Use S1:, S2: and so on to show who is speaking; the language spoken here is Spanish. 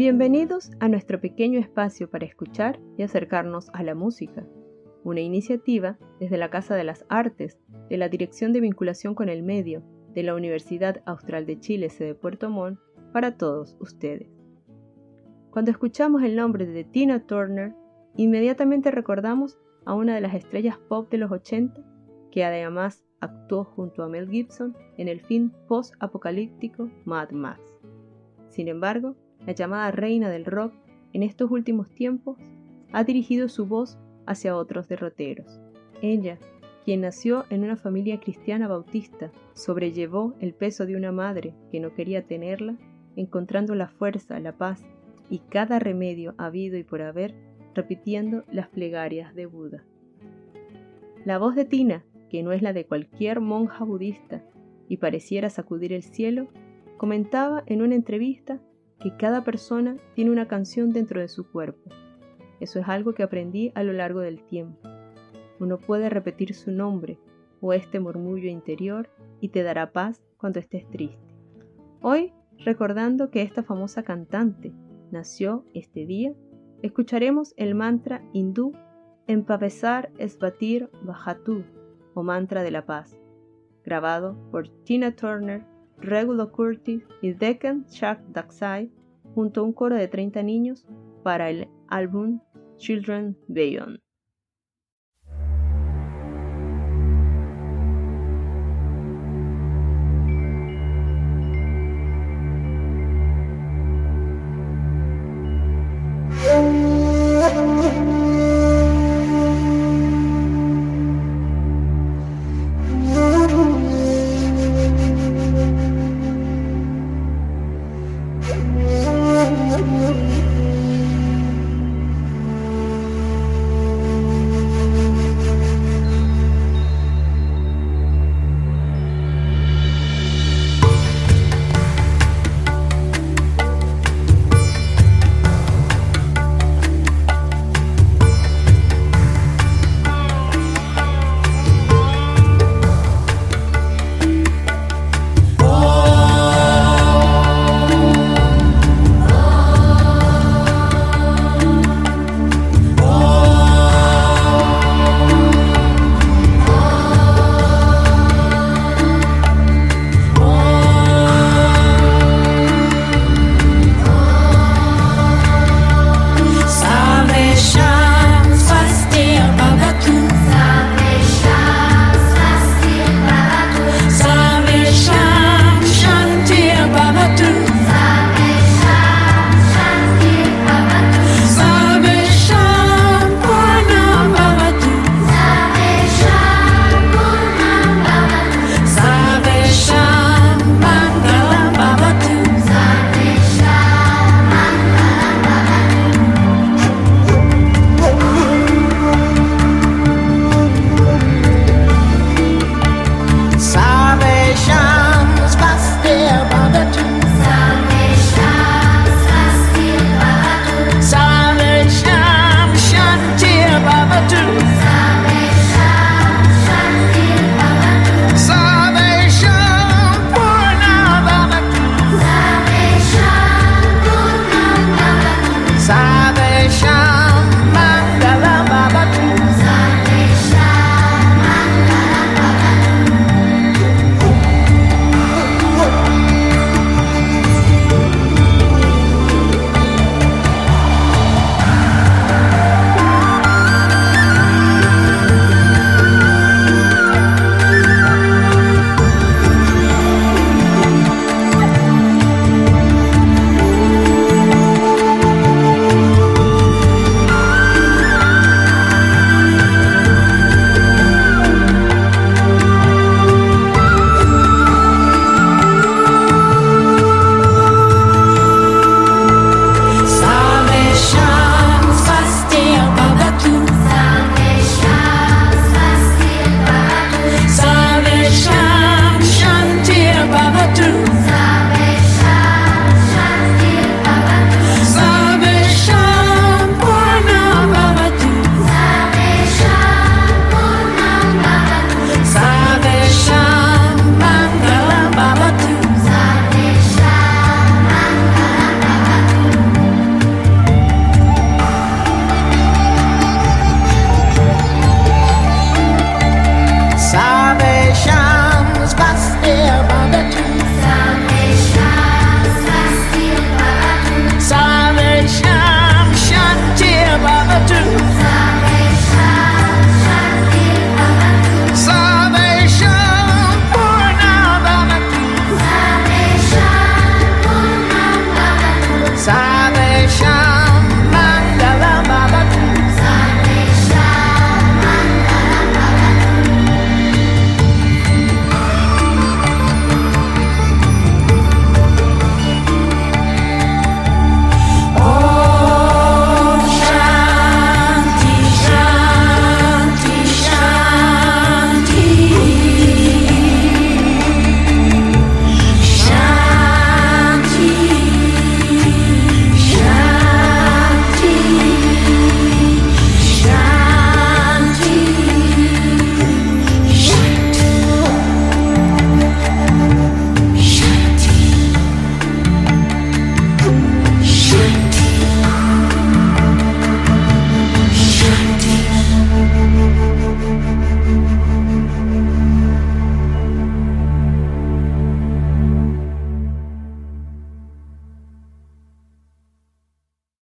S1: Bienvenidos a nuestro pequeño espacio para escuchar y acercarnos a la música, una iniciativa desde la Casa de las Artes de la Dirección de Vinculación con el Medio de la Universidad Austral de Chile, sede Puerto Montt, para todos ustedes. Cuando escuchamos el nombre de Tina Turner, inmediatamente recordamos a una de las estrellas pop de los 80, que además actuó junto a Mel Gibson en el film post-apocalíptico Mad Max. Sin embargo, la llamada reina del rock, en estos últimos tiempos, ha dirigido su voz hacia otros derroteros. Ella, quien nació en una familia cristiana bautista, sobrellevó el peso de una madre que no quería tenerla, encontrando la fuerza, la paz y cada remedio habido y por haber, repitiendo las plegarias de Buda. La voz de Tina, que no es la de cualquier monja budista y pareciera sacudir el cielo, comentaba en una entrevista que cada persona tiene una canción dentro de su cuerpo. Eso es algo que aprendí a lo largo del tiempo. Uno puede repetir su nombre o este murmullo interior y te dará paz cuando estés triste. Hoy, recordando que esta famosa cantante nació este día, escucharemos el mantra hindú Empavesar Esbatir Bajatú o mantra de la paz, grabado por Tina Turner Regulo Curtis y Deacon Chuck Daxai, junto a un coro de 30 niños, para el álbum Children Beyond.